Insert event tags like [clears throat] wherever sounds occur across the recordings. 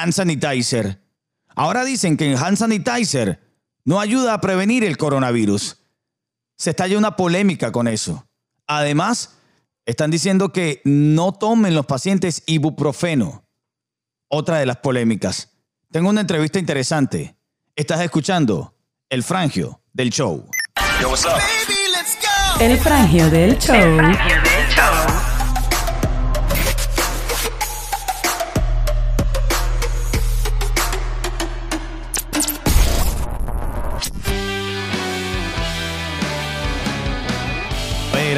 hand sanitizer. Ahora dicen que el hand sanitizer no ayuda a prevenir el coronavirus. Se estalla una polémica con eso. Además, están diciendo que no tomen los pacientes ibuprofeno. Otra de las polémicas. Tengo una entrevista interesante. Estás escuchando El Frangio del Show. El frangio del show.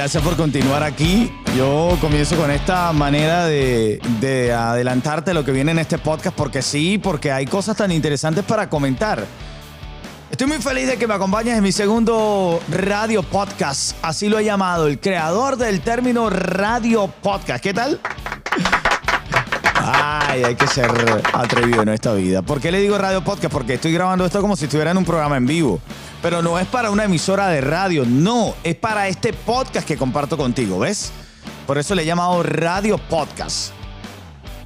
Gracias por continuar aquí. Yo comienzo con esta manera de, de adelantarte lo que viene en este podcast, porque sí, porque hay cosas tan interesantes para comentar. Estoy muy feliz de que me acompañes en mi segundo radio podcast. Así lo he llamado, el creador del término radio podcast. ¿Qué tal? Ay, hay que ser atrevido en esta vida. ¿Por qué le digo radio podcast? Porque estoy grabando esto como si estuviera en un programa en vivo. Pero no es para una emisora de radio, no, es para este podcast que comparto contigo, ¿ves? Por eso le he llamado radio podcast.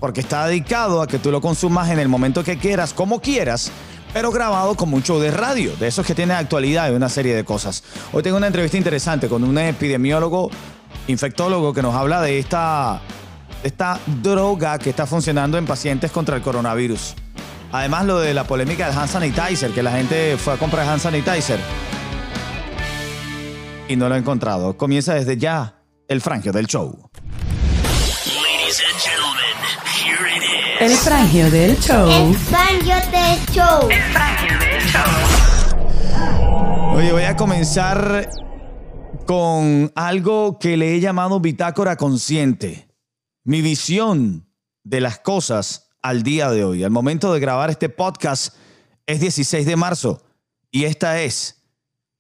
Porque está dedicado a que tú lo consumas en el momento que quieras, como quieras, pero grabado como un de radio, de esos que tiene actualidad y una serie de cosas. Hoy tengo una entrevista interesante con un epidemiólogo, infectólogo, que nos habla de esta, esta droga que está funcionando en pacientes contra el coronavirus. Además, lo de la polémica del hand sanitizer, que la gente fue a comprar hand sanitizer y no lo ha encontrado. Comienza desde ya el frangio del show. Ladies and gentlemen, here it is. El frangio del show. El Frangio del Show. Oye, voy a comenzar con algo que le he llamado bitácora consciente. Mi visión de las cosas al día de hoy. Al momento de grabar este podcast es 16 de marzo y esta es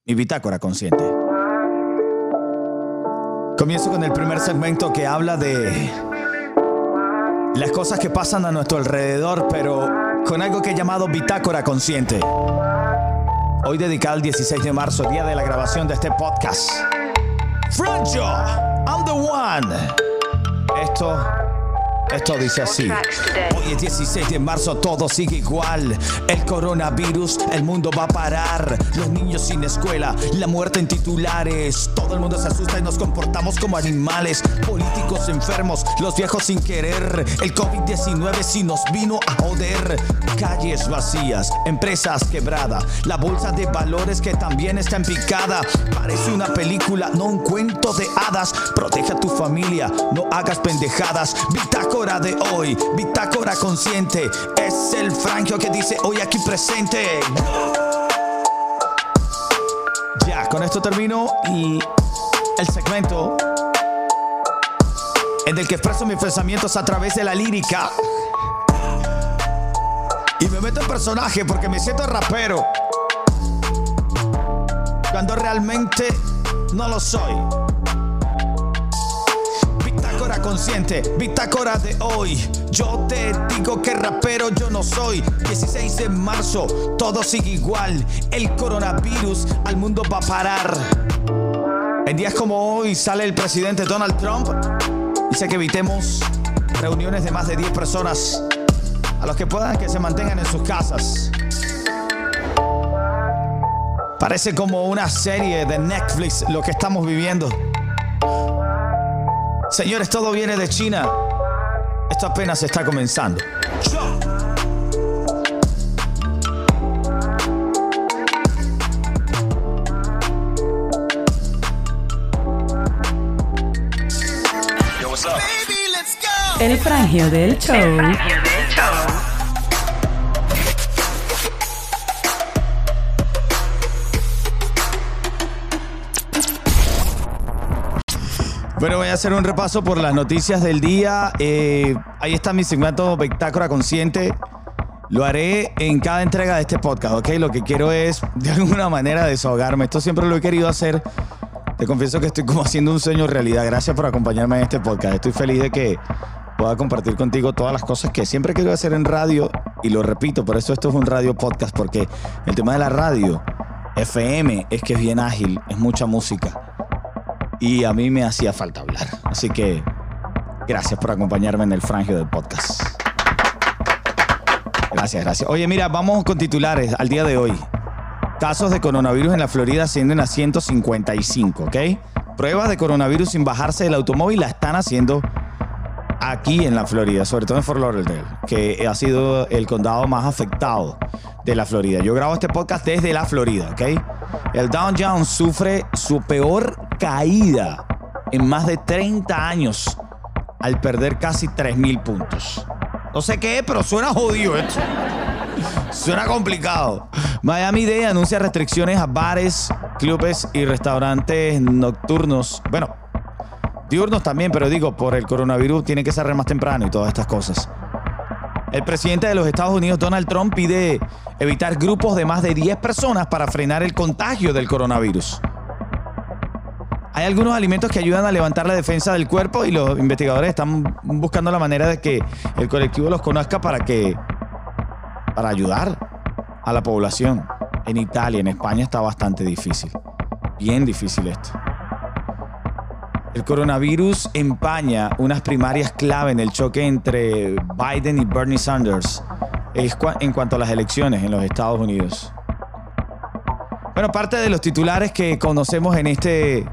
mi bitácora consciente. Comienzo con el primer segmento que habla de las cosas que pasan a nuestro alrededor, pero con algo que he llamado bitácora consciente. Hoy dedicado al 16 de marzo, día de la grabación de este podcast. Franjo, I'm the one. Esto, esto dice así. Hoy es 16 de marzo, todo sigue igual. El coronavirus, el mundo va a parar. Los niños sin escuela, la muerte en titulares. Todo el mundo se asusta y nos comportamos como animales. Políticos enfermos, los viejos sin querer. El COVID-19 sí nos vino a joder. Calles vacías, empresas quebradas. La bolsa de valores que también está en picada. Parece una película, no un cuento de hadas. Protege a tu familia, no hagas pendejadas. De hoy, bitácora consciente. Es el frangio que dice hoy aquí presente. Ya, con esto termino y el segmento en el que expreso mis pensamientos a través de la lírica. Y me meto en personaje porque me siento rapero. Cuando realmente no lo soy. Consciente, bitácora de hoy. Yo te digo que rapero yo no soy. 16 de marzo, todo sigue igual. El coronavirus al mundo va a parar. En días como hoy sale el presidente Donald Trump. Dice que evitemos reuniones de más de 10 personas. A los que puedan que se mantengan en sus casas. Parece como una serie de Netflix lo que estamos viviendo. Señores, todo viene de China. Esto apenas está comenzando. El frangio del show. Bueno, voy a hacer un repaso por las noticias del día. Eh, ahí está mi segmento Bitácora Consciente. Lo haré en cada entrega de este podcast, ¿ok? Lo que quiero es, de alguna manera, desahogarme. Esto siempre lo he querido hacer. Te confieso que estoy como haciendo un sueño realidad. Gracias por acompañarme en este podcast. Estoy feliz de que pueda compartir contigo todas las cosas que siempre quiero hacer en radio. Y lo repito, por eso esto es un radio podcast, porque el tema de la radio, FM, es que es bien ágil, es mucha música y a mí me hacía falta hablar. Así que gracias por acompañarme en el frangio del podcast. Gracias, gracias. Oye, mira, vamos con titulares al día de hoy. Casos de coronavirus en la Florida ascienden a 155, ¿ok? Pruebas de coronavirus sin bajarse del automóvil la están haciendo aquí en la Florida, sobre todo en Fort Lauderdale, que ha sido el condado más afectado de la Florida. Yo grabo este podcast desde la Florida, ¿ok? El Dow Jones sufre su peor caída en más de 30 años al perder casi 3.000 puntos. No sé qué pero suena jodido esto. Suena complicado. Miami Dade anuncia restricciones a bares, clubes y restaurantes nocturnos. Bueno, diurnos también, pero digo, por el coronavirus tiene que cerrar más temprano y todas estas cosas. El presidente de los Estados Unidos, Donald Trump, pide evitar grupos de más de 10 personas para frenar el contagio del coronavirus. Hay algunos alimentos que ayudan a levantar la defensa del cuerpo y los investigadores están buscando la manera de que el colectivo los conozca para que para ayudar a la población. En Italia, en España está bastante difícil. Bien difícil esto. El coronavirus empaña unas primarias clave en el choque entre Biden y Bernie Sanders en cuanto a las elecciones en los Estados Unidos. Bueno, parte de los titulares que conocemos en este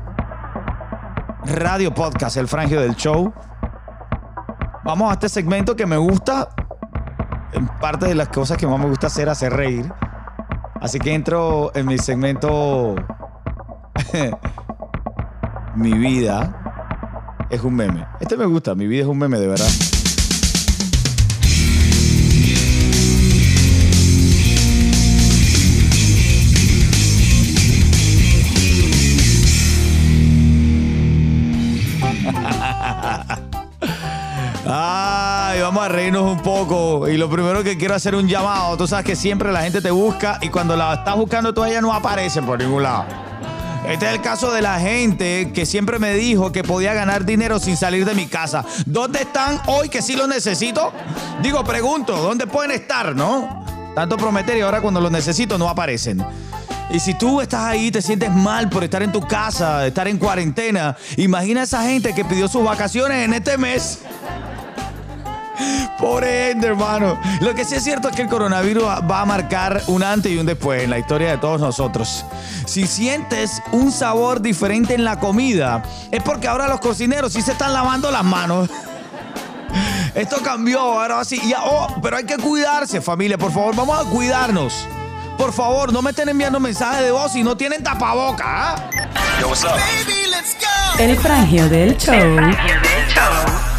radio podcast, El Frangio del Show. Vamos a este segmento que me gusta. En parte de las cosas que más me gusta hacer, hacer reír. Así que entro en mi segmento. [laughs] mi vida es un meme. Este me gusta, mi vida es un meme, de verdad. Ay, vamos a reírnos un poco. Y lo primero que quiero hacer un llamado. Tú sabes que siempre la gente te busca y cuando la estás buscando todavía no aparece por ningún lado. Este es el caso de la gente que siempre me dijo que podía ganar dinero sin salir de mi casa. ¿Dónde están hoy que sí lo necesito? Digo, pregunto, ¿dónde pueden estar, no? Tanto prometer y ahora cuando los necesito no aparecen. Y si tú estás ahí te sientes mal por estar en tu casa, estar en cuarentena, imagina a esa gente que pidió sus vacaciones en este mes. Pobre gente, hermano. Lo que sí es cierto es que el coronavirus va a marcar un antes y un después en la historia de todos nosotros. Si sientes un sabor diferente en la comida, es porque ahora los cocineros sí se están lavando las manos. [laughs] Esto cambió, ahora sí. oh, pero hay que cuidarse, familia. Por favor, vamos a cuidarnos. Por favor, no me estén enviando mensajes de voz si no tienen tapaboca. ¿ah? El frangio del show. El frangio del show.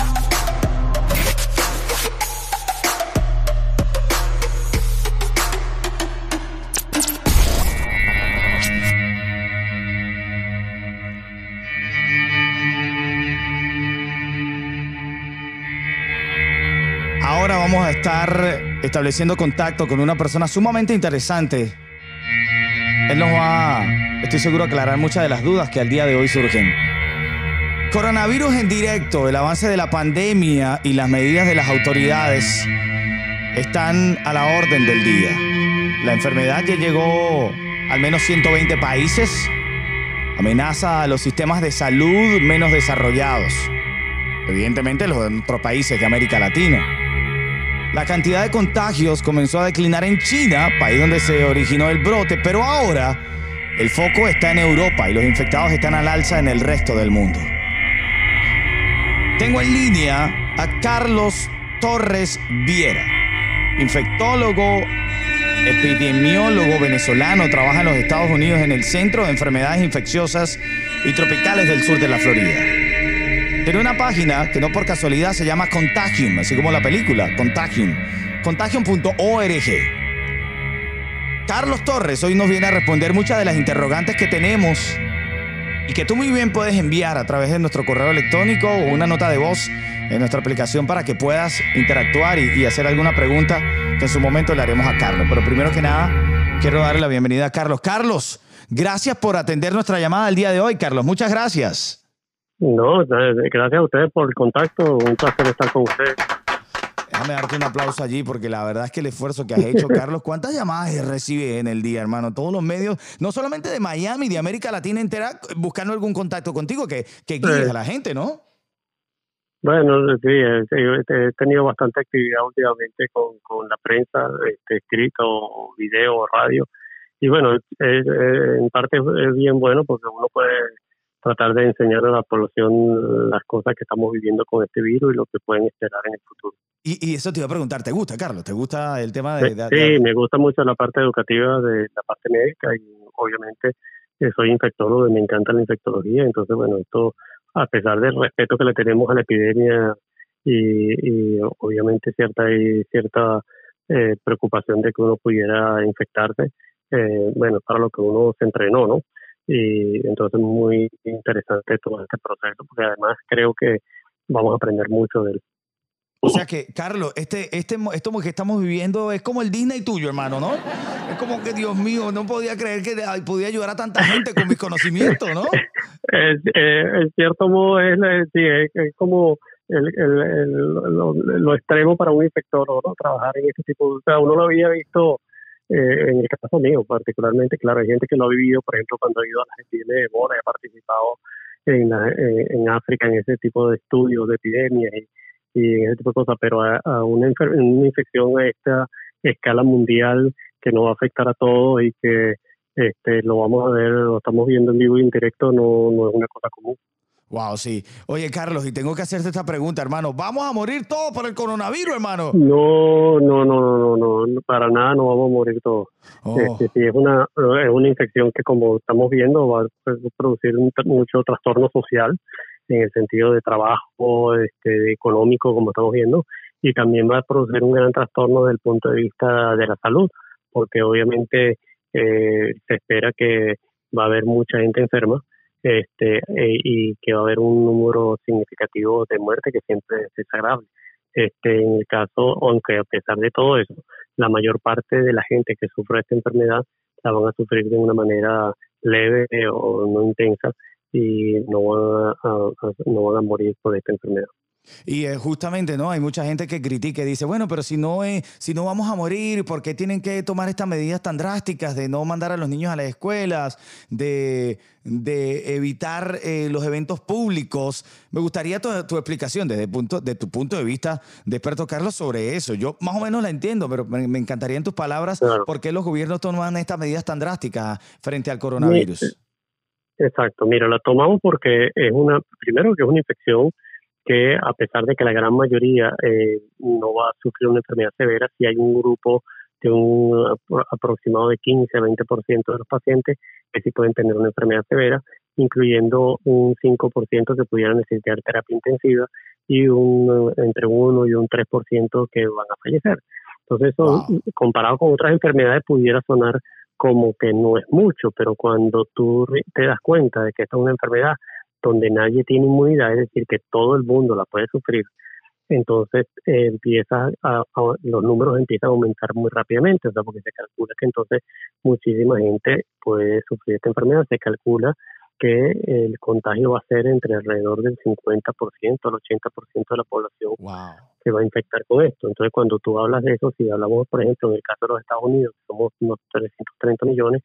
Estar estableciendo contacto con una persona sumamente interesante. Él nos va, estoy seguro, aclarar muchas de las dudas que al día de hoy surgen. Coronavirus en directo, el avance de la pandemia y las medidas de las autoridades están a la orden del día. La enfermedad ya llegó al menos 120 países, amenaza a los sistemas de salud menos desarrollados, evidentemente los otros países de América Latina. La cantidad de contagios comenzó a declinar en China, país donde se originó el brote, pero ahora el foco está en Europa y los infectados están al alza en el resto del mundo. Tengo en línea a Carlos Torres Viera, infectólogo, epidemiólogo venezolano, trabaja en los Estados Unidos en el Centro de Enfermedades Infecciosas y Tropicales del sur de la Florida. Tiene una página que no por casualidad se llama Contagium, así como la película, Contagium. Contagium.org. Carlos Torres hoy nos viene a responder muchas de las interrogantes que tenemos y que tú muy bien puedes enviar a través de nuestro correo electrónico o una nota de voz en nuestra aplicación para que puedas interactuar y, hacer alguna pregunta que en su momento le haremos a Carlos. Pero primero que nada, quiero darle la bienvenida a Carlos. Carlos, gracias por atender nuestra llamada el día de hoy, Carlos. Muchas gracias. No, gracias a ustedes por el contacto. Un placer estar con ustedes. Déjame darte un aplauso allí porque la verdad es que el esfuerzo que has hecho, [laughs] Carlos, ¿cuántas llamadas recibes en el día, hermano? Todos los medios, no solamente de Miami, de América Latina entera, buscando algún contacto contigo que, que guíes a la gente, ¿no? Bueno, sí, eh, he tenido bastante actividad últimamente con, con la prensa, este, escrito, video, radio. Y bueno, en parte es bien bueno porque uno puede tratar de enseñar a la población las cosas que estamos viviendo con este virus y lo que pueden esperar en el futuro. Y, eso te iba a preguntar, ¿te gusta, Carlos? ¿Te gusta el tema de...? sí, me gusta mucho la parte educativa de la parte médica y obviamente eh, soy infectólogo y me encanta la infectología, entonces bueno, esto a pesar del respeto que le tenemos a la epidemia y, obviamente cierta y cierta eh, preocupación de que uno pudiera infectarse, eh, bueno, para lo que uno se entrenó, ¿no? Y entonces muy interesante todo este proceso, porque además creo que vamos a aprender mucho de él. O sea que, Carlos, este, este, esto que estamos viviendo es como el Disney tuyo, hermano, ¿no? Es como que, Dios mío, no podía creer que podía ayudar a tanta gente con mis conocimientos, ¿no? [laughs] Es, eh, en cierto modo, es, es, como el, el, lo, extremo para un inspector, ¿no? Trabajar en este tipo de... O sea, uno lo había visto eh, en el caso mío, particularmente, claro, hay gente que lo ha vivido, por ejemplo, cuando ha ido a la Argentina de Ebola, ha participado en, eh, en África en ese tipo de estudios de epidemias y y ese tipo de cosas, pero a, una, una, infección a esta escala mundial que nos va a afectar a todos y que este, lo vamos a ver, lo estamos viendo en vivo y en directo, no, no es una cosa común. Wow, sí. Oye, Carlos, y tengo que hacerte esta pregunta, hermano. ¿Vamos a morir todos por el coronavirus, hermano? No, no, no, no, no, para nada no vamos a morir todos. Oh. Este, sí, es una, es una infección que, como estamos viendo, va a producir mucho trastorno social en el sentido de trabajo, este, económico, como estamos viendo, y también va a producir un gran trastorno desde el punto de vista de la salud, porque obviamente eh, se espera que va a haber mucha gente enferma este, eh, y que va a haber un número significativo de muerte que siempre es desagradable. Este, en el caso, aunque a pesar de todo eso, la mayor parte de la gente que sufre esta enfermedad la van a sufrir de una manera leve o no intensa y no van a, no van a morir por esta enfermedad. Y eh, justamente, ¿no? Hay mucha gente que critica y dice, bueno, pero si no, si no vamos a morir, ¿por qué tienen que tomar estas medidas tan drásticas de no mandar a los niños a las escuelas, de, de evitar eh, los eventos públicos? Me gustaría tu, tu, explicación desde punto, de tu punto de vista de experto, Carlos, sobre eso. Yo más o menos la entiendo, pero me, encantaría en tus palabras por qué los gobiernos toman estas medidas tan drásticas frente al coronavirus. Exacto, mira, la tomamos porque es una, primero que es una infección que a pesar de que la gran mayoría eh, no va a sufrir una enfermedad severa, si hay un grupo de un aproximado de 15 a 20% de los pacientes que sí pueden tener una enfermedad severa, incluyendo un 5% que pudieran necesitar terapia intensiva y un entre 1 y un 3% que van a fallecer. Entonces, eso, comparado con otras enfermedades, pudiera sonar como que no es mucho, pero cuando tú te das cuenta de que esta es una enfermedad donde nadie tiene inmunidad, es decir, que todo el mundo la puede sufrir, entonces eh, empieza a, los números empiezan a aumentar muy rápidamente, o sea, porque se calcula que entonces muchísima gente puede sufrir esta enfermedad, se calcula que el contagio va a ser entre alrededor del 50% al 80% de la población que va a infectar con esto. Entonces, cuando tú hablas de eso, si hablamos, por ejemplo, en el caso de los Estados Unidos, somos unos 330 millones,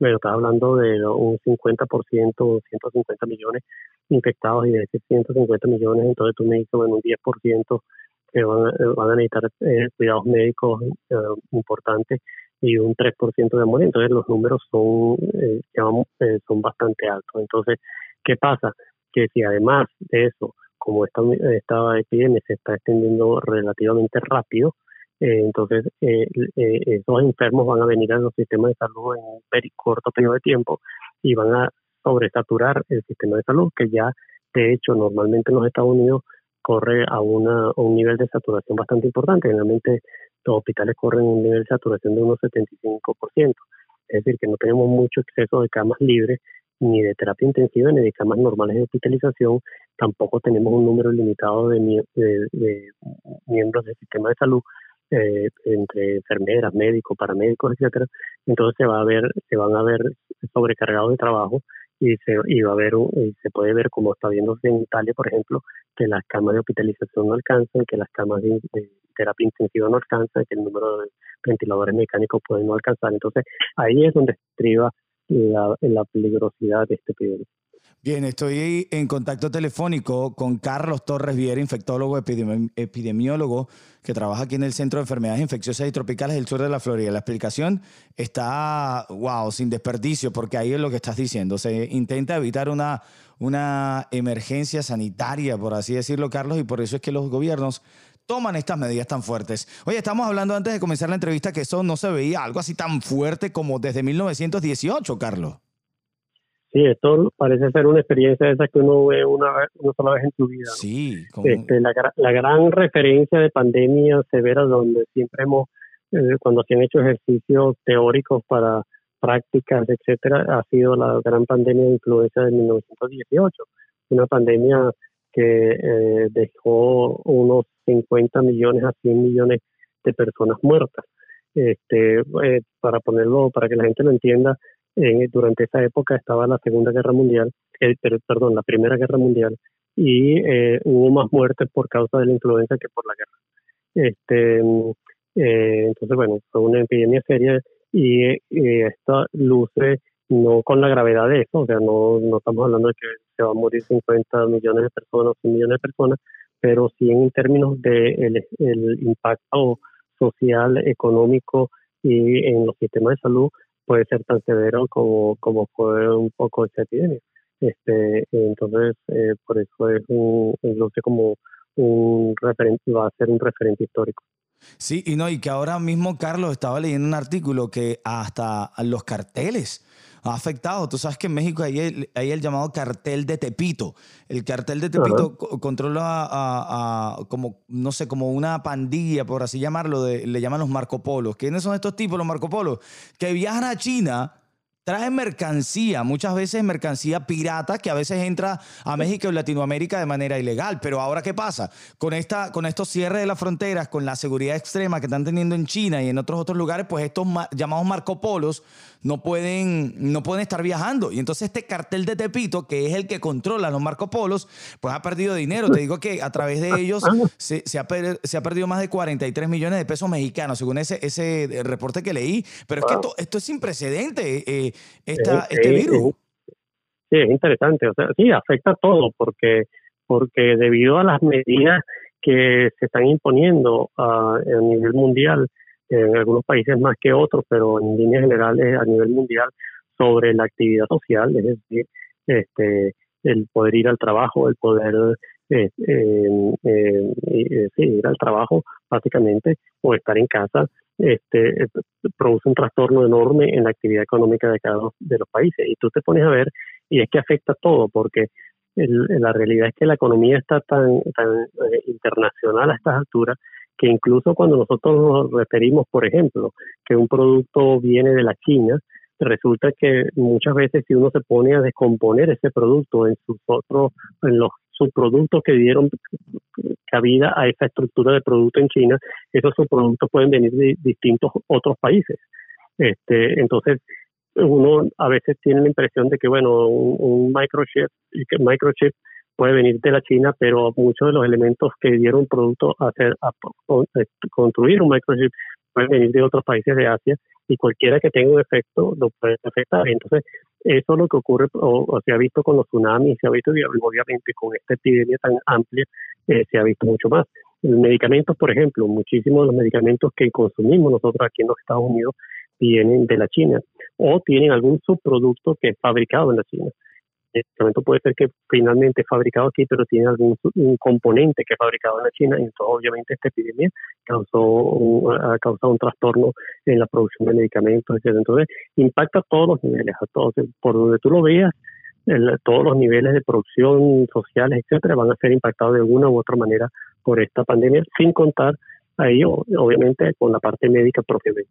pero estás hablando de un 50% o 150 millones infectados y de esos 150 millones, entonces tú me dices, bueno, un 10% que van, a, van a necesitar eh, cuidados médicos eh, importantes y un 3% de muerte. Entonces los números son, eh, eh, son bastante altos. Entonces, ¿qué pasa? Que si además de eso, como esta, esta epidemia se está extendiendo relativamente rápido, eh, entonces eh, esos enfermos van a venir a los sistemas de salud en un corto periodo de tiempo y van a sobresaturar el sistema de salud, que ya de hecho normalmente en los Estados Unidos corre a, una, a un nivel de saturación bastante importante. Generalmente los hospitales corren un nivel de saturación de unos 75%. Es decir, que no tenemos mucho exceso de camas libres, ni de terapia intensiva, ni de camas normales de hospitalización. Tampoco tenemos un número limitado de, miembros del sistema de salud, eh, entre enfermeras, médicos, paramédicos, etcétera. Entonces se va a ver, se van a ver sobrecargados de trabajo y se y va a ver y se puede ver como está viéndose en Italia, por ejemplo, que las camas de hospitalización no alcanzan, que las camas de, terapia intensiva no alcanzan, que el número de ventiladores mecánicos puede no alcanzar. Entonces, ahí es donde estriba la, la peligrosidad de este periodo. Bien, estoy en contacto telefónico con Carlos Torres Viera, infectólogo epidemi- epidemiólogo que trabaja aquí en el Centro de Enfermedades Infecciosas y Tropicales del Sur de la Florida. La explicación está, wow, sin desperdicio, porque ahí es lo que estás diciendo. Se intenta evitar una, una emergencia sanitaria, por así decirlo, Carlos, y por eso es que los gobiernos toman estas medidas tan fuertes. Oye, estamos hablando antes de comenzar la entrevista que eso no se veía algo así tan fuerte como desde 1918, Carlos. Sí, esto parece ser una experiencia de esas que uno ve una, una sola vez en su vida. ¿no? Sí, como- Este, la gran referencia de pandemia severa donde siempre hemos, eh, cuando se han hecho ejercicios teóricos para prácticas, etcétera, ha sido la gran pandemia de influenza de 1918. Una pandemia que eh, dejó unos 50 millones a 100 millones de personas muertas. Este, eh, para ponerlo, para que la gente lo entienda, eh, durante esa época estaba la Segunda Guerra Mundial, eh, perdón, la Primera Guerra Mundial, y eh, hubo más muertes por causa de la influenza que por la guerra. Este, eh, entonces, bueno, fue una epidemia seria y, y esta luce no con la gravedad de eso, o sea, no, no estamos hablando de que se van a morir 50 millones de personas o 100 millones de personas, pero sí en términos de el impacto social, económico y en los sistemas de salud puede ser tan severo como, como fue un poco esta epidemia. Este, entonces, eh, por eso es un, luce como un referente, va a ser un referente histórico. Sí, y no, y que ahora mismo, Carlos, estaba leyendo un artículo que hasta los carteles ha afectado. Tú sabes que en México hay el, hay el llamado cartel de Tepito. El cartel de Tepito co- controla a, a- como, no sé, como una pandilla, por así llamarlo, de- le llaman los Marco Polos. ¿Quiénes son estos tipos, los Marco Polos? Que viajan a China traen mercancía, muchas veces mercancía pirata que a veces entra a México y Latinoamérica de manera ilegal. Pero ahora, ¿qué pasa? Con, esta, con estos cierres de las fronteras, con la seguridad extrema que están teniendo en China y en otros otros lugares, pues estos ma- llamados Marco Polos no pueden, no pueden estar viajando. Y entonces este cartel de Tepito, que es el que controla los Marco Polos, pues ha perdido dinero. Te digo que a través de ellos se, se ha, per- se ha perdido más de 43 millones de pesos mexicanos, según ese, ese eh, reporte que leí. Pero es que esto, esto es sin precedente, eh, esta- Eh, este eh, virus. Sí, es interesante. O sea, sí, afecta a todo porque, porque debido a las medidas que se están imponiendo ah, a nivel mundial, en algunos países más que otros, pero en líneas generales a nivel mundial, sobre la actividad social, es decir, este, el poder ir al trabajo, el poder eh, eh, eh, eh, sí, ir al trabajo básicamente o estar en casa, este, eh, produce un trastorno enorme en la actividad económica de cada uno de los países. Y tú te pones a ver, y es que afecta todo, porque el- la realidad es que la economía está tan, tan eh, internacional a estas alturas que incluso cuando nosotros nos referimos, por ejemplo, que un producto viene de la China, resulta que muchas veces si uno se pone a descomponer ese producto en sus otros, en los subproductos que dieron cabida a esa estructura de producto en China, esos subproductos pueden venir de distintos otros países. Este, entonces, uno a veces tiene la impresión de que, bueno, un, un microchip, microchip puede venir de la China, pero muchos de los elementos que dieron producto a, hacer, a, a construir un microchip pueden venir de otros países de Asia y cualquiera que tenga un efecto lo puede afectar. Entonces, eso es lo que ocurre o, se ha visto con los tsunamis, se ha visto y obviamente con esta epidemia tan amplia, eh, se ha visto mucho más. Medicamentos, por ejemplo, muchísimos de los medicamentos que consumimos nosotros aquí en los Estados Unidos vienen de la China o tienen algún subproducto que es fabricado en la China. El medicamento puede ser que finalmente fabricado aquí, pero tiene algún un componente que es fabricado en la China y entonces obviamente esta epidemia causó un, ha causado un trastorno en la producción de medicamentos, etc. Entonces impacta a todos los niveles, a todos, por donde tú lo veas, el- todos los niveles de producción sociales, etcétera, van a ser impactados de alguna u otra manera por esta pandemia, sin contar ahí obviamente con la parte médica propiamente.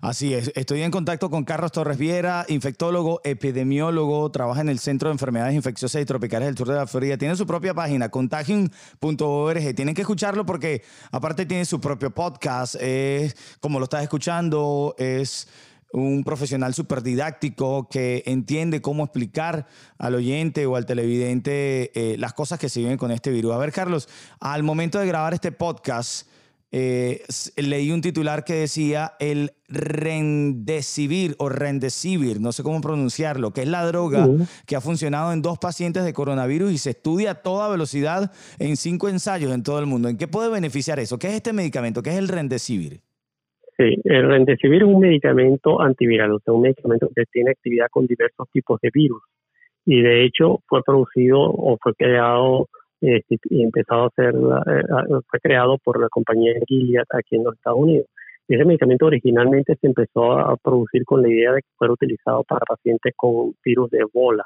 Así es, estoy en contacto con Carlos Torres Viera, infectólogo, epidemiólogo, trabaja en el Centro de Enfermedades Infecciosas y Tropicales del Sur de la Florida. Tiene su propia página, contagion.org. Tienen que escucharlo porque aparte tiene su propio podcast, es como lo estás escuchando, es un profesional súper didáctico que entiende cómo explicar al oyente o al televidente eh, las cosas que se viven con este virus. A ver, Carlos, al momento de grabar este podcast, eh, leí un titular que decía el rendecivir o rendecivir, no sé cómo pronunciarlo, que es la droga que ha funcionado en dos pacientes de coronavirus y se estudia a toda velocidad en cinco ensayos en todo el mundo. ¿En qué puede beneficiar eso? ¿Qué es este medicamento? ¿Qué es el rendecivir? Sí, el Remdesivir es un medicamento antiviral, o sea, un medicamento que tiene actividad con diversos tipos de virus. Y de hecho fue producido o fue creado eh, y empezado a ser, eh, fue creado por la compañía Gilead aquí en los Estados Unidos. Ese medicamento originalmente se empezó a producir con la idea de que fuera utilizado para pacientes con virus de Ebola.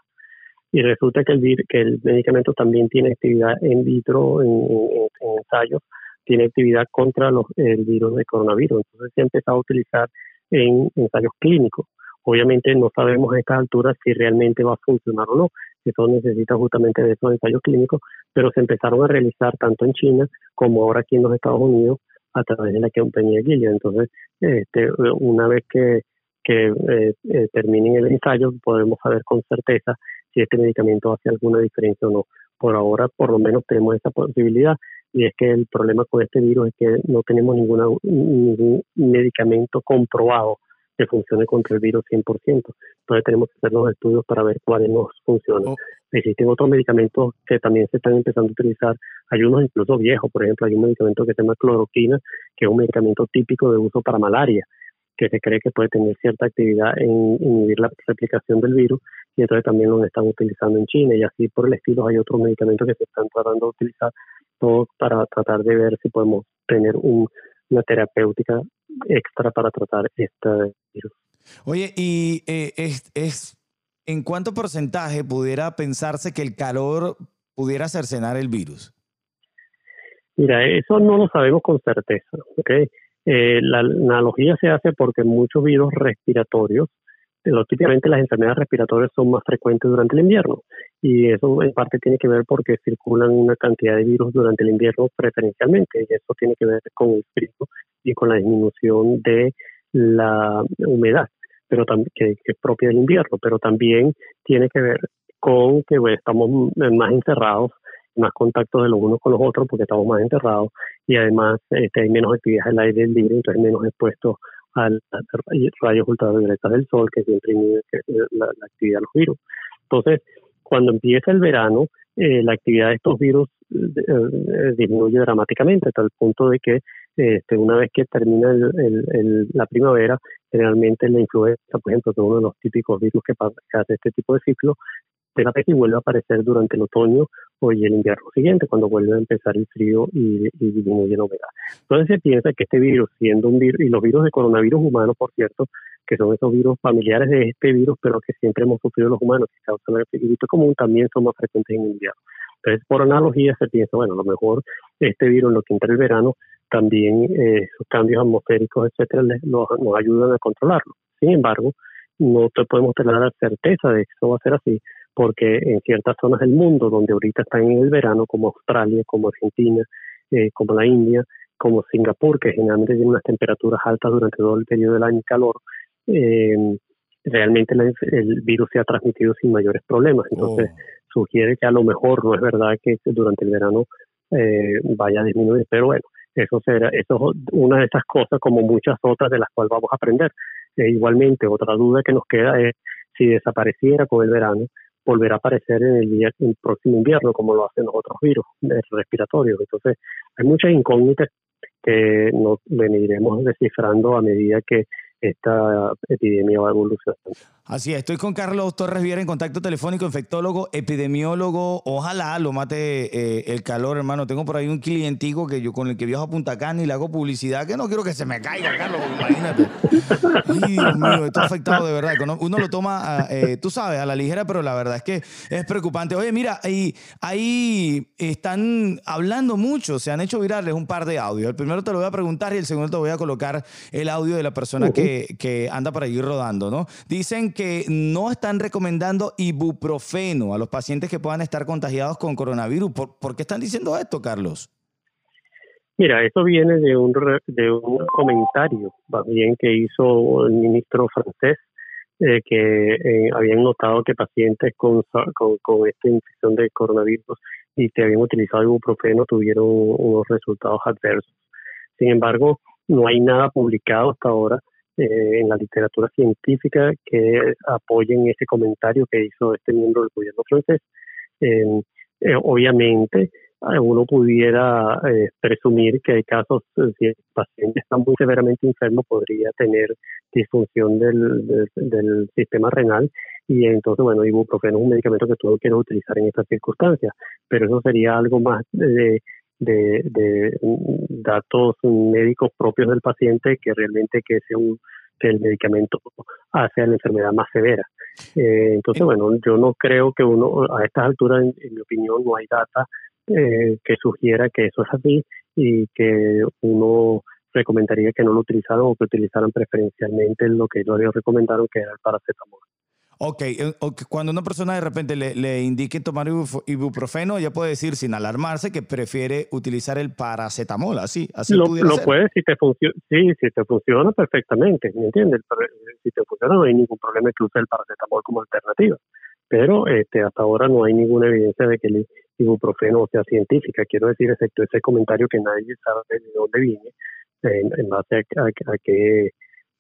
Y resulta que el, que el medicamento también tiene actividad in vitro en, en- en ensayos tiene actividad contra los, el virus de coronavirus. Entonces se ha empezado a utilizar en ensayos clínicos. Obviamente no sabemos a estas alturas si realmente va a funcionar o no. Eso necesita justamente de esos ensayos clínicos, pero se empezaron a realizar tanto en China como ahora aquí en los Estados Unidos a través de la compañía Gilead. Entonces, este, una vez que, que eh, eh, terminen el ensayo, podemos saber con certeza si este medicamento hace alguna diferencia o no. Por ahora, por lo menos, tenemos esa posibilidad y es que el problema con este virus es que no tenemos ninguna, ningún medicamento comprobado que funcione contra el virus 100%. Entonces tenemos que hacer los estudios para ver cuáles nos funcionan. Oh. Existen otros medicamentos que también se están empezando a utilizar. Hay unos incluso viejos, por ejemplo, hay un medicamento que se llama cloroquina, que es un medicamento típico de uso para malaria, que se cree que puede tener cierta actividad en inhibir la replicación del virus y entonces también lo están utilizando en China y así por el estilo hay otros medicamentos que se están tratando de utilizar todo para tratar de ver si podemos tener un, una terapéutica extra para tratar este virus. Oye, y eh, es, es, ¿en cuánto porcentaje pudiera pensarse que el calor pudiera cercenar el virus? Mira, eso no lo sabemos con certeza, ¿ok? Eh, la analogía se hace porque muchos virus respiratorios, lo, típicamente las enfermedades respiratorias son más frecuentes durante el invierno y eso en parte tiene que ver porque circulan una cantidad de virus durante el invierno preferencialmente y eso tiene que ver con el frío y con la disminución de la humedad pero que, es propia del invierno, pero también tiene que ver con que estamos más encerrados, más contacto de los unos con los otros porque estamos más encerrados y además este, hay menos actividad al aire libre, entonces menos expuestos a rayos ultravioletas del sol que siempre inhiben la, la, actividad de los virus. Entonces, cuando empieza el verano, eh, la actividad de estos virus eh, disminuye dramáticamente hasta el punto de que este, una vez que termina el, la primavera, generalmente la influenza, por ejemplo, que es uno de los típicos virus que, que hace este tipo de ciclo, terapia y vuelve a aparecer durante el otoño o el invierno siguiente, cuando vuelve a empezar el frío y, y disminuye la humedad. Entonces se piensa que este virus, siendo un virus, y los virus de coronavirus humanos, por cierto, que son esos virus familiares de este virus, pero que siempre hemos sufrido los humanos, que causan el virus común, también son más frecuentes en invierno. Entonces, por analogía, se piensa, bueno, a lo mejor este virus, lo que entra el verano, también eh, sus cambios atmosféricos, etcétera, les, nos, nos ayudan a controlarlo. Sin embargo, no podemos tener la certeza de que eso va a ser así, porque en ciertas zonas del mundo donde ahorita están en el verano, como Australia, como Argentina, eh, como la India, como Singapur, que generalmente tiene unas temperaturas altas durante todo el periodo del año y calor, eh, realmente la, el virus se ha transmitido sin mayores problemas. Entonces, oh. Sugiere que a lo mejor no es verdad que durante el verano eh, vaya a disminuir, pero bueno, eso será, eso es una de esas cosas como muchas otras de las cuales vamos a aprender. Eh, igualmente, otra duda que nos queda es si desapareciera con el verano, volverá a aparecer en el, día, en el próximo invierno, como lo hacen los otros virus respiratorios. Entonces, hay muchas incógnitas que nos veniremos descifrando a medida que esta epidemia va evolucionando. Así es, estoy con Carlos Torres Viera en contacto telefónico, infectólogo, epidemiólogo. Ojalá lo mate eh, el calor, hermano. Tengo por ahí un clientico que yo con el que viajo a Punta Cana y le hago publicidad, que no quiero que se me caiga, Carlos, imagínate. Ay, Dios mío, esto afectado de verdad. Uno lo toma, eh, tú sabes, a la ligera, pero la verdad es que es preocupante. Oye, mira, ahí, ahí están hablando mucho, se han hecho virales un par de audios. El primero te lo voy a preguntar y el segundo te voy a colocar el audio de la persona uh -huh. que, que anda por ahí rodando, ¿no? Dicen que no están recomendando ibuprofeno a los pacientes que puedan estar contagiados con coronavirus. ¿Por, ¿por qué están diciendo esto, Carlos? Mira, eso viene de un, de un comentario, más bien, que hizo el ministro francés, eh, que eh, habían notado que pacientes con, con, con, esta infección de coronavirus y que habían utilizado ibuprofeno tuvieron unos resultados adversos. Sin embargo, no hay nada publicado hasta ahora eh, en la literatura científica que apoyen ese comentario que hizo este miembro del gobierno francés. Eh, eh, obviamente, uno pudiera presumir que hay casos, si el paciente está muy severamente enfermo, podría tener disfunción del, del, sistema renal y entonces, bueno, ibuprofeno es un medicamento que tú no quieres utilizar en estas circunstancias, pero eso sería algo más de, de, datos médicos propios del paciente que realmente que sea un que el medicamento hace a la enfermedad más severa. Eh, entonces, bueno, yo no creo que uno, a estas alturas, en, mi opinión, no hay data eh, que sugiera que eso es así y que uno recomendaría que no lo utilizaran o que utilizaran preferencialmente lo que ellos recomendaron, que era el paracetamol. Eh, ok, cuando una persona de repente le, le, indique tomar ibuprofeno, ella puede decir sin alarmarse que prefiere utilizar el paracetamol, así, así lo, lo puede si te funciona, sí, si te funciona perfectamente, ¿me entiendes? Si te funciona no hay ningún problema que use el paracetamol como alternativa, pero este, hasta ahora no hay ninguna evidencia de que el ibuprofeno sea científica, quiero decir, excepto ese comentario que nadie sabe de dónde viene, en, base a, a, a que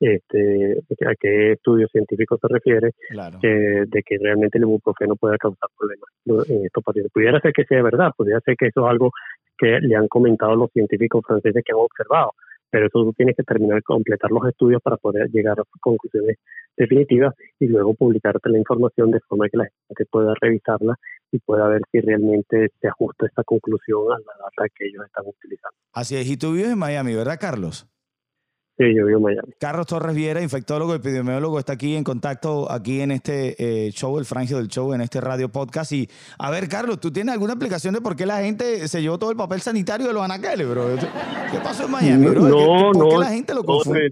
este, a qué estudio científico se refiere, de que realmente el ibuprofeno puede causar problemas en estos pacientes. Pudiera ser que sea verdad, pudiera ser que eso es algo que le han comentado los científicos franceses que han observado, pero eso tú tienes que terminar de completar los estudios para poder llegar a conclusiones definitivas y luego publicarte la información de forma que la gente pueda revisarla y pueda ver si realmente se ajusta esta conclusión a la data que ellos están utilizando. Así es, y tú vives en Miami, ¿verdad, Carlos? Sí, yo vivo en Miami. Carlos Torres Viera, infectólogo, epidemiólogo, está aquí en contacto, aquí en este eh, show, el frangio del show, en este radio podcast. Y a ver, Carlos, ¿tú tienes alguna explicación de por qué la gente se llevó todo el papel sanitario de los anaqueles, bro? ¿Qué pasó en Miami, bro? No, ¿Por qué la gente lo confunde?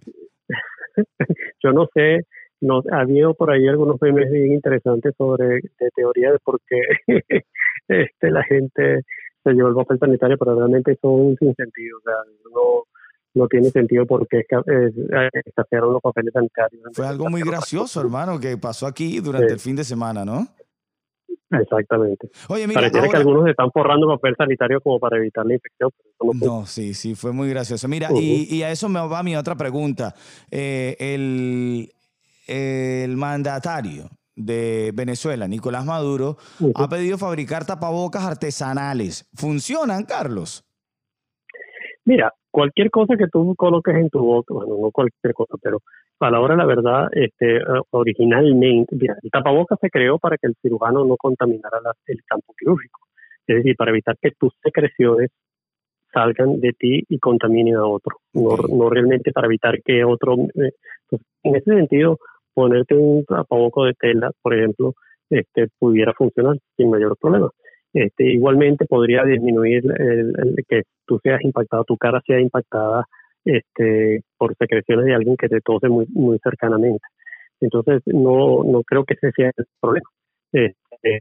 [laughs] yo no sé, no, ha habido por ahí algunos memes bien interesantes sobre de teoría de por qué [laughs] este, la gente se llevó el papel sanitario, pero realmente son sin sentido. O sea, no no tiene sentido porque escasearon los papeles sanitarios. Fue algo muy gracioso, hermano, que pasó aquí durante el fin de semana, ¿no? Exactamente. Oye, mira, Pareciera que algunos están forrando papel sanitario como para evitar la infección. no, sí, sí, fue muy gracioso. Mira, y, a eso me va mi otra pregunta. Eh, el, el mandatario de Venezuela, Nicolás Maduro, ha pedido fabricar tapabocas artesanales. ¿Funcionan, Carlos? Mira, cualquier cosa que tú coloques en tu boca, bueno, no cualquier cosa, pero a la hora la verdad, este, eh, originalmente, mira, el tapabocas se creó para que el cirujano no contaminara el campo quirúrgico, es decir, para evitar que tus secreciones salgan de ti y contaminen a otro, no, no realmente para evitar que otro, eh, pues, en ese sentido, ponerte un tapabocas de tela, por ejemplo, este, pudiera funcionar sin mayor problema. Este, igualmente podría disminuir el, que tú seas impactado, tu cara sea impactada este, por secreciones de alguien que te tose muy, muy cercanamente. Entonces, no, no creo que ese sea el problema. Este,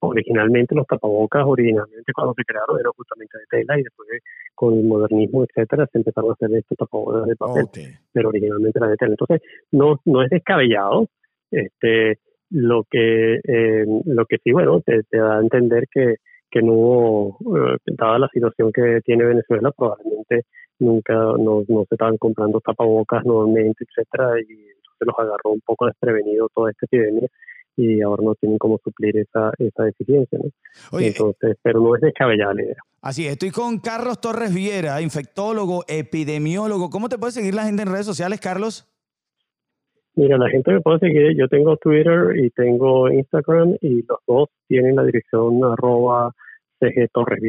originalmente los tapabocas, originalmente cuando se crearon eran justamente de tela y después con el modernismo, etcétera, se empezaron a hacer estos tapabocas de papel, pero originalmente eran de tela. Entonces, no, no es descabellado. Este, lo que, eh, lo que sí, bueno, te, da a entender que, que no hubo, eh, dada la situación que tiene Venezuela, probablemente nunca no, no se estaban comprando tapabocas nuevamente, etcétera, y entonces los agarró un poco desprevenido toda esta epidemia y ahora no tienen cómo suplir esa, esa deficiencia. ¿no? entonces, pero no es descabellada la idea. Así es, estoy con Carlos Torres Viera, infectólogo, epidemiólogo. ¿Cómo te puede seguir la gente en redes sociales, Carlos? Mira, la gente me puede seguir, yo tengo Twitter y tengo Instagram y los dos tienen la dirección arroba CG Torres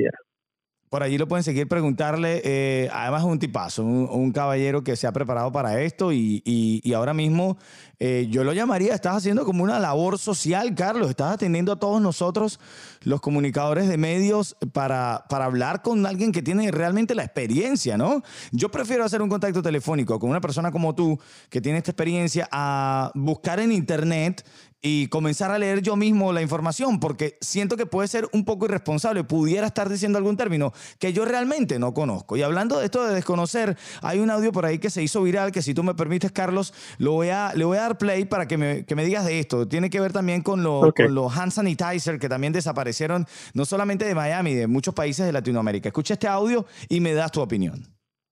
por allí lo pueden seguir, preguntarle. Eh, además, es un tipazo, un, caballero que se ha preparado para esto y, ahora mismo eh, yo lo llamaría, estás haciendo como una labor social, Carlos. Estás atendiendo a todos nosotros, los comunicadores de medios, para, para hablar con alguien que tiene realmente la experiencia, ¿no? Yo prefiero hacer un contacto telefónico con una persona como tú, que tiene esta experiencia, a buscar en internet y comenzar a leer yo mismo la información, porque siento que puede ser un poco irresponsable. Pudiera estar diciendo algún término que yo realmente no conozco. Y hablando de esto de desconocer, hay un audio por ahí que se hizo viral, que si tú me permites, Carlos, lo voy a, le voy a dar play para que me, que me digas de esto. Tiene que ver también con, lo, con los hand sanitizer que también desaparecieron, no solamente de Miami, de muchos países de Latinoamérica. Escucha este audio y me das tu opinión.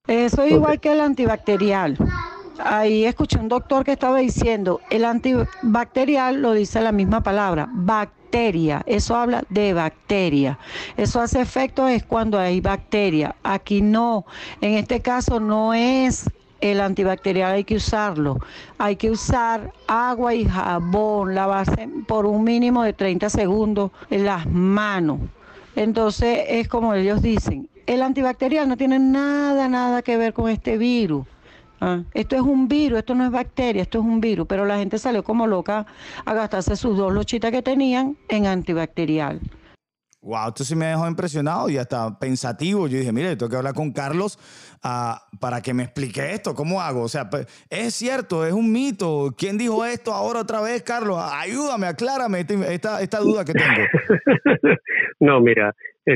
Eso es igual que el antibacterial. Ahí escuché un doctor que estaba diciendo, el antibacterial lo dice la misma palabra, bacteria. Eso habla de bacteria. Eso hace efecto es cuando hay bacteria. Aquí no. En este caso no es el antibacterial hay que usarlo. Hay que usar agua y jabón, lavarse por un mínimo de 30 segundos en las manos. Entonces es como ellos dicen, el antibacterial no tiene nada, nada que ver con este virus. Ah, esto es un virus, esto no es bacteria, esto es un virus, pero la gente salió como loca a gastarse sus dos lochitas que tenían en antibacterial. Wow, esto sí me dejó impresionado y hasta pensativo. Yo dije, mire, tengo que hablar con Carlos ah, para que me explique esto. ¿Cómo hago? O sea, pues, es cierto, es un mito. ¿Quién dijo esto ahora otra vez, Carlos? Ayúdame, aclárame esta, esta duda que tengo. [laughs] no, mira, eh,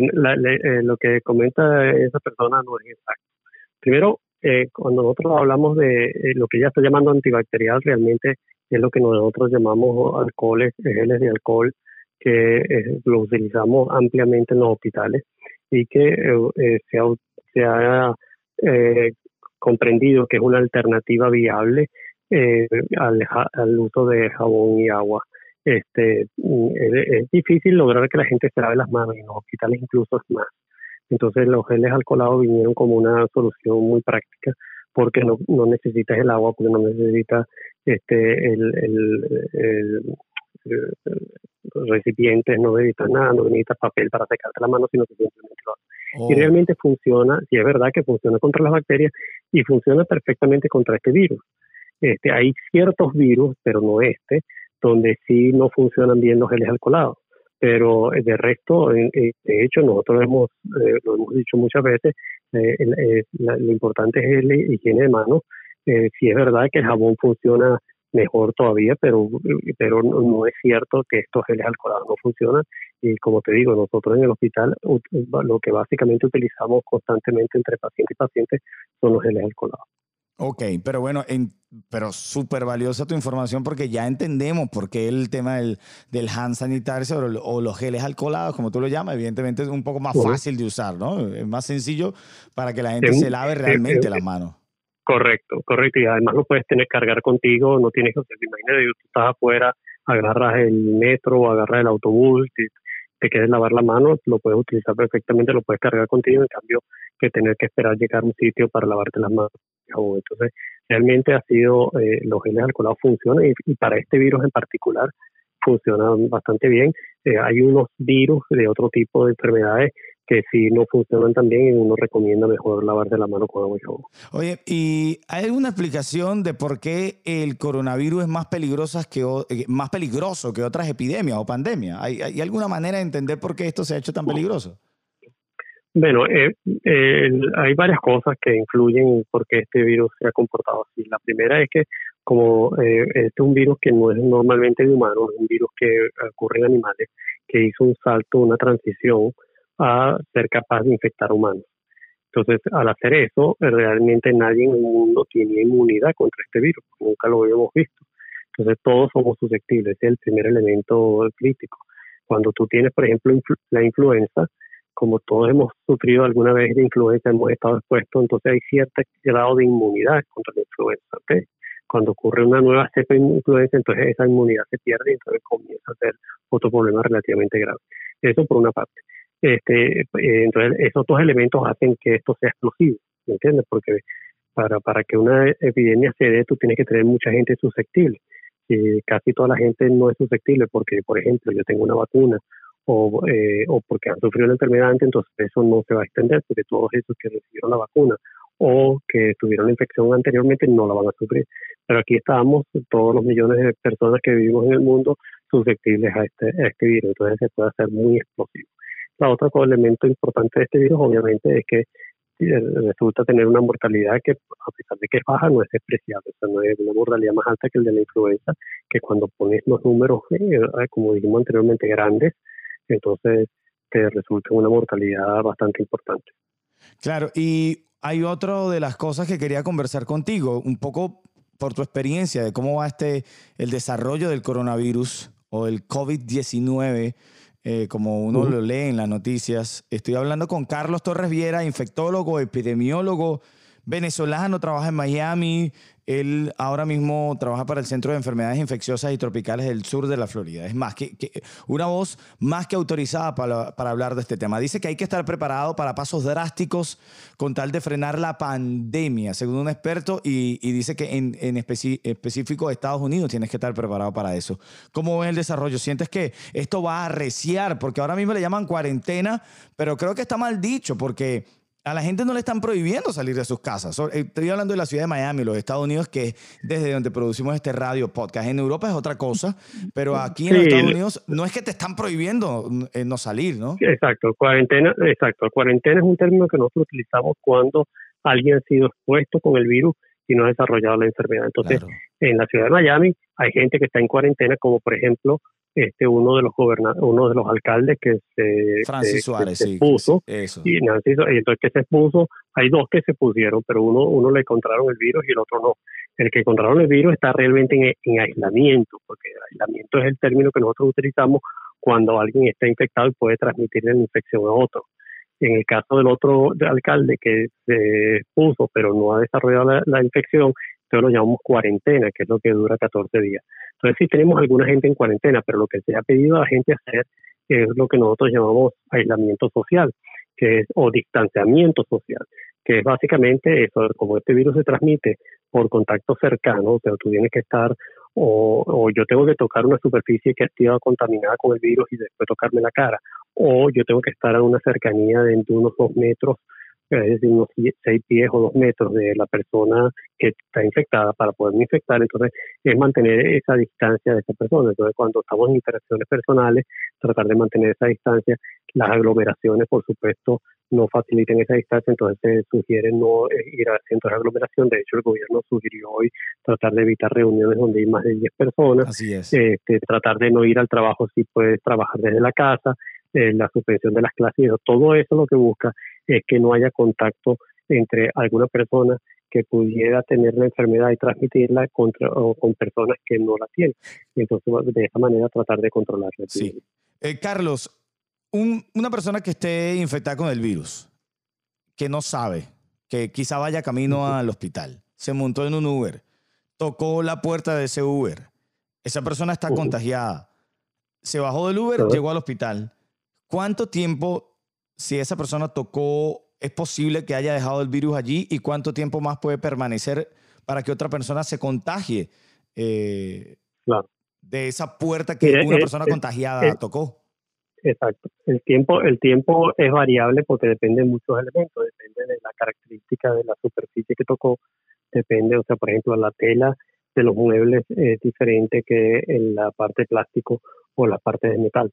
lo que comenta esa persona no es exacto. Primero, eh, cuando nosotros hablamos de eh, lo que ella está llamando antibacterial, realmente es lo que nosotros llamamos alcoholes, geles de alcohol, que eh, lo utilizamos ampliamente en los hospitales y que se, ha, se ha comprendido que es una alternativa viable al, uso de jabón y agua. Este, mm, es, difícil lograr que la gente se lave las manos y en los hospitales incluso es más. Entonces los geles alcoholados vinieron como una solución muy práctica porque no, no necesitas el agua, porque no necesitas este, el, el, recipientes, no necesitas nada, no necesitas papel para secarte la mano, sino que simplemente lo haces. Y oh. realmente funciona, si es verdad que funciona contra las bacterias y funciona perfectamente contra este virus. Este, hay ciertos virus, pero no este, donde sí no funcionan bien los geles alcoholados pero eh, de resto, de hecho, nosotros hemos, eh, lo hemos dicho muchas veces, eh, lo importante es la higiene de manos. si es verdad que el jabón funciona mejor todavía, pero pero no, es cierto que estos geles alcoholados no funcionan. Y como te digo, nosotros en el hospital lo que básicamente utilizamos constantemente entre paciente y paciente son los geles alcoholados. Ok, pero bueno, en, pero súper valiosa tu información porque ya entendemos por qué el tema del, del hand sanitizer o, los geles alcoholados, como tú lo llamas, evidentemente es un poco más fácil de usar, ¿no? Es más sencillo para que la gente se lave realmente las manos. Correcto, correcto. Y además lo puedes tener cargar contigo, no tienes que, o sea, imagínate, tú estás afuera, agarras el metro o agarras el autobús, y te quieres lavar la mano, lo puedes utilizar perfectamente, lo puedes cargar contigo, en cambio que tener que esperar llegar a un sitio para lavarte las manos. Entonces, realmente ha sido, eh, los geles alcoholados funcionan y, para este virus en particular funcionan bastante bien. Eh, hay unos virus de otro tipo de enfermedades que si no funcionan tan bien, uno recomienda mejor lavarse la mano con agua y jabón. Oye, ¿y hay alguna explicación de por qué el coronavirus es más, peligroso que, eh, más peligroso que otras epidemias o pandemias? ¿Hay, ¿Hay alguna manera de entender por qué esto se ha hecho tan peligroso? Bueno, eh, hay varias cosas que influyen en por qué este virus se ha comportado así. La primera es que como eh, este es un virus que no es normalmente de humanos, es un virus que ocurre en animales, que hizo un salto, una transición a ser capaz de infectar humanos. Entonces, al hacer eso, realmente nadie en el mundo tiene inmunidad contra este virus, nunca lo habíamos visto. Entonces, todos somos susceptibles, es el primer elemento crítico. Cuando tú tienes, por ejemplo, la influenza, como todos hemos sufrido alguna vez de influenza, hemos estado expuestos, entonces hay cierto grado de inmunidad contra la influenza. Cuando ocurre una nueva cepa de influenza, entonces esa inmunidad se pierde y entonces comienza a ser otro problema relativamente grave. Eso por una parte. Este, eh, entonces, esos dos elementos hacen que esto sea explosivo, ¿me entiendes? Porque para, para que una epidemia se dé, tú tienes que tener mucha gente susceptible. Y casi toda la gente no es susceptible porque, por ejemplo, yo tengo una vacuna o, eh, o porque han sufrido la enfermedad antes, entonces eso no se va a extender, porque todos esos que recibieron la vacuna o que tuvieron la infección anteriormente no la van a sufrir. Pero aquí estamos, todos los millones de personas que vivimos en el mundo, susceptibles a este, a este virus, entonces se puede hacer muy explosivo. La otra elemento importante de este virus, obviamente, es que eh, resulta tener una mortalidad que, a pesar de que es baja, no es despreciable. O sea, no es una mortalidad más alta que el de la influenza, que cuando pones los números, eh, como dijimos anteriormente, grandes, entonces te resulta una mortalidad bastante importante. Claro, y hay otra de las cosas que quería conversar contigo, un poco por tu experiencia de cómo va este el desarrollo del coronavirus o el COVID-19, eh, como uno lo lee en las noticias. Estoy hablando con Carlos Torres Viera, infectólogo, epidemiólogo, venezolano, trabaja en Miami. Él ahora mismo trabaja para el Centro de Enfermedades Infecciosas y Tropicales del Sur de la Florida. Es más, que, una voz más que autorizada para, para hablar de este tema. Dice que hay que estar preparado para pasos drásticos con tal de frenar la pandemia, según un experto, y, dice que en, en específico Estados Unidos tienes que estar preparado para eso. ¿Cómo ves el desarrollo? ¿Sientes que esto va a arreciar? Porque ahora mismo le llaman cuarentena, pero creo que está mal dicho porque a la gente no le están prohibiendo salir de sus casas. Estoy hablando de la ciudad de Miami, los Estados Unidos, que es desde donde producimos este radio podcast. En Europa es otra cosa, pero aquí en los Estados Unidos no es que te están prohibiendo eh, no salir, ¿no? Exacto, cuarentena, exacto. Cuarentena es un término que nosotros utilizamos cuando alguien ha sido expuesto con el virus y no ha desarrollado la enfermedad. Entonces, Claro. en la ciudad de Miami hay gente que está en cuarentena, como por ejemplo este uno de los uno de los alcaldes que se, Francis se- Suárez, se sí. expuso Eso. y Nancy, entonces que se expuso, hay dos que se pusieron, pero uno uno le encontraron el virus y el otro no. El que encontraron el virus está realmente en, en aislamiento, porque aislamiento es el término que nosotros utilizamos cuando alguien está infectado y puede transmitir la infección a otro. En el caso del otro de- alcalde que se expuso pero no ha desarrollado la, la infección, entonces lo llamamos cuarentena, que es lo que dura 14 días. Entonces sí tenemos alguna gente en cuarentena, pero lo que se ha pedido a la gente hacer es lo que nosotros llamamos aislamiento social, que es o distanciamiento social, que es básicamente eso, como este virus se transmite por contacto cercano, o sea, tú tienes que estar o, o yo tengo que tocar una superficie que ha estado contaminada con el virus y después tocarme la cara, o yo tengo que estar a una cercanía de entre unos dos metros, es decir, unos seis pies o dos metros de la persona que está infectada para poderme infectar. Entonces, es mantener esa distancia de esa persona. Entonces, cuando estamos en interacciones personales, tratar de mantener esa distancia. Las aglomeraciones, por supuesto, no facilitan esa distancia, entonces se sugiere no eh, ir a centros de aglomeración. De hecho, el gobierno sugirió hoy tratar de evitar reuniones donde hay más de 10 personas Así es. este, tratar de no ir al trabajo si puedes trabajar desde la casa, eh, la suspensión de las clases, todo eso lo que busca es que no haya contacto entre alguna persona que pudiera tener la enfermedad y transmitirla contra, o con personas que no la tienen. Entonces, de esa manera tratar de controlar la Sí. Eh, Carlos, un- una persona que esté infectada con el virus, que no sabe, que quizá vaya camino al hospital, se montó en un Uber, tocó la puerta de ese Uber, esa persona está contagiada, se bajó del Uber, llegó al hospital. ¿Cuánto tiempo, si esa persona tocó, es posible que haya dejado el virus allí y cuánto tiempo más puede permanecer para que otra persona se contagie eh, Claro. de esa puerta que una eh, persona eh, contagiada tocó? Exacto. El tiempo, el tiempo es variable porque depende de muchos elementos, depende de la característica de la superficie que tocó, depende, o sea, por ejemplo, la tela de los muebles es diferente que en la parte de plástico o la parte de metal.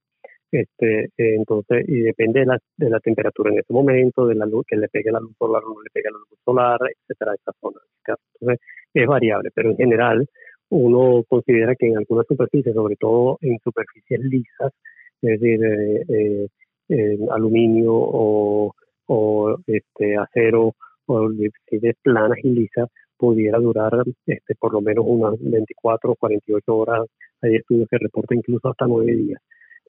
Este, eh, entonces, y depende de la, de la temperatura en ese momento, de la luz, que le pegue la luz solar o no le pegue la luz solar, etcétera, esa zona. Entonces, es variable, pero en general, uno considera que en algunas superficies, sobre todo en superficies lisas, es decir, eh, eh, aluminio o, este, acero o superficies planas y lisas, pudiera durar este, por lo menos unas 24 o 48 horas. Hay estudios que reportan incluso hasta 9 días.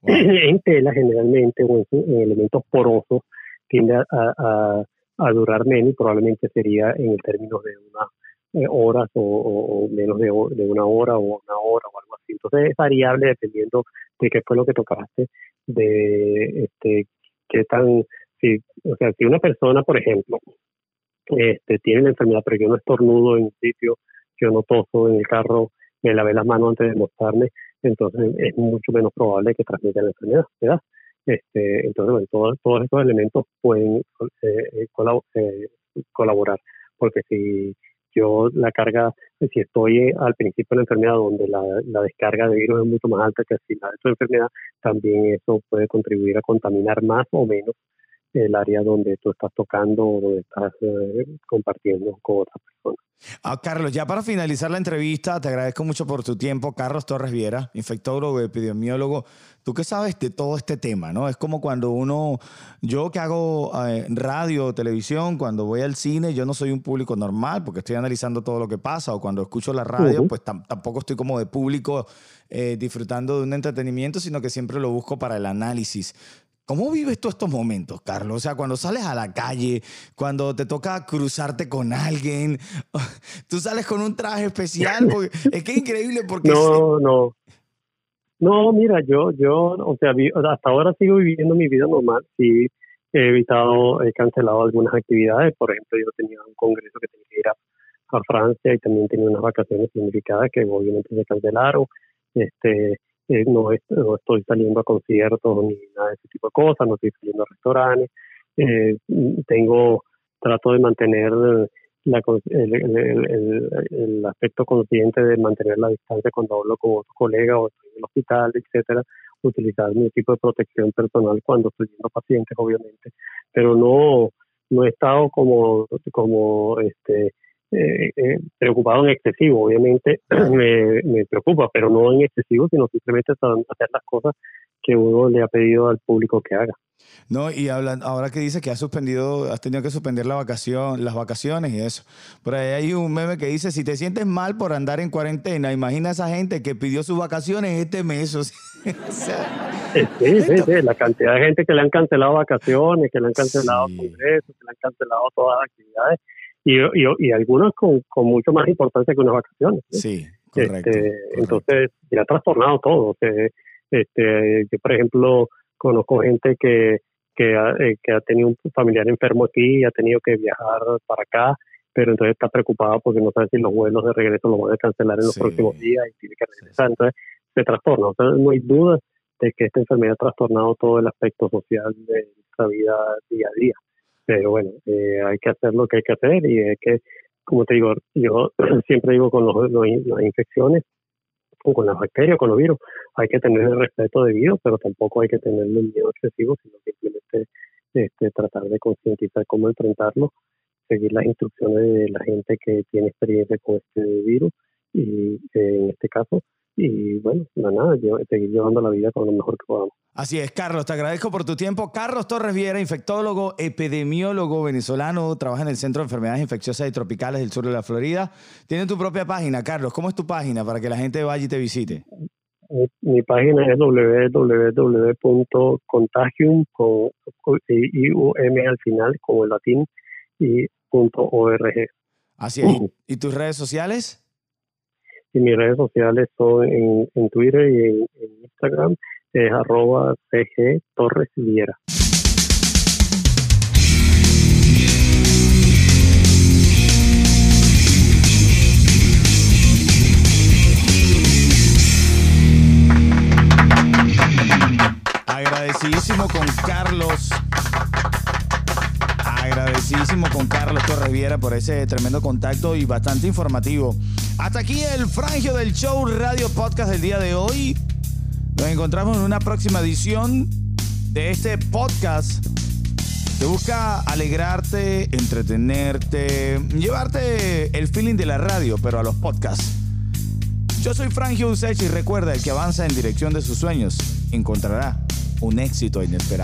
En tela, generalmente, o en, en elementos porosos, tiende a, durar menos y probablemente sería en el término de unas eh, horas o, menos de una hora o una hora o algo así. Entonces es variable dependiendo de qué fue lo que tocaste, de este qué tan, si, o sea, si una persona, por ejemplo, este tiene la enfermedad, pero yo no estornudo en un sitio, yo no toso en el carro, me lavé las manos antes de mostrarme, entonces es mucho menos probable que transmita la enfermedad, ¿verdad? Este, entonces, bueno, todos, estos elementos pueden eh, colab- eh, colaborar, porque si yo la carga, si estoy al principio de la enfermedad donde la, la descarga de virus es mucho más alta que al final de tu enfermedad, también eso puede contribuir a contaminar más o menos el área donde tú estás tocando o donde estás eh, compartiendo con otras personas. Ah, Carlos, ya para finalizar la entrevista, te agradezco mucho por tu tiempo. Carlos Torres Viera, infectólogo, epidemiólogo. Tú qué sabes de todo este tema, ¿no? Es como cuando uno, yo que hago eh, radio, televisión, cuando voy al cine, yo no soy un público normal porque estoy analizando todo lo que pasa, o cuando escucho la radio, pues tam- tampoco estoy como de público eh, disfrutando de un entretenimiento, sino que siempre lo busco para el análisis. ¿Cómo vives tú estos momentos, Carlos? O sea, cuando sales a la calle, cuando te toca cruzarte con alguien, [laughs] tú sales con un traje especial, porque [laughs] es que es increíble porque... No, no. No, mira, yo, yo, o sea, vi- hasta ahora sigo viviendo mi vida normal. Sí, he evitado, he cancelado algunas actividades. Por ejemplo, yo tenía un congreso que tenía que ir a, a Francia y también tenía unas vacaciones planificadas que obviamente se cancelaron. Este, eh, no, est- no estoy saliendo a conciertos ni nada de ese tipo de cosas, no estoy saliendo a restaurantes. Eh, tengo, trato de mantener la, el- el aspecto consciente de mantener la distancia cuando hablo con otros colegas o estoy en el hospital, etcétera, utilizar mi tipo de protección personal cuando estoy viendo pacientes, obviamente, pero no no he estado como como este eh, eh, preocupado en excesivo, obviamente [clears throat] me, me preocupa, pero no en excesivo, sino simplemente hacer las cosas que uno le ha pedido al público que haga. No, y hablan, ahora que dice que has suspendido, has tenido que suspender la vacación, las vacaciones y eso. Por ahí hay un meme que dice, si te sientes mal por andar en cuarentena, imagina a esa gente que pidió sus vacaciones este mes. [laughs] o sea, Sí, sí, sí, la cantidad de gente que le han cancelado vacaciones, que le han cancelado Sí. congresos, que le han cancelado todas las actividades y, y, y algunas con, con mucho más importancia que unas vacaciones. ¿sí? sí, correcto. Este, correcto. Entonces, se ha trastornado todo. este, yo, por ejemplo, conozco gente que, que, ha, eh, que ha tenido un familiar enfermo aquí y ha tenido que viajar para acá, pero entonces está preocupado porque no sabe si los vuelos de regreso los van a cancelar en los Sí. próximos días y tiene que regresar. Entonces, se trastorna. O sea, no hay duda de que esta enfermedad ha trastornado todo el aspecto social de nuestra vida día a día. Pero bueno, eh, hay que hacer lo que hay que hacer y hay que, como te digo, yo [clears throat] siempre digo con los, los- las infecciones, con las bacterias, con los virus, hay que tener el respeto debido, pero tampoco hay que tener el miedo excesivo, sino simplemente este, tratar de concientizar cómo enfrentarlo, seguir las instrucciones de la gente que tiene experiencia con este virus y eh, en este caso y bueno, no, nada, yo, seguir llevando la vida con lo mejor que podamos. Así es, Carlos, te agradezco por tu tiempo. Carlos Torres Viera, infectólogo, epidemiólogo venezolano, trabaja en el Centro de Enfermedades Infecciosas y Tropicales del sur de la Florida. Tiene tu propia página, Carlos. ¿Cómo es tu página para que la gente vaya y te visite? Mi, mi página es www.contagium con con- I U M al final como el latín y punto org. Así es. ¿Y tus redes sociales? Y mis redes sociales son en, en Twitter y en, Instagram es arroba CG Torres Viera. Agradecidísimo con Carlos. Agradecidísimo con Carlos Torres Viera por ese tremendo contacto y bastante informativo. Hasta aquí el frangio del show Radio Podcast del día de hoy. Nos encontramos en una próxima edición de este podcast que busca alegrarte, entretenerte, llevarte el feeling de la radio, pero a los podcasts. Yo soy Frangio Usech y recuerda, el que avanza en dirección de sus sueños encontrará un éxito inesperado.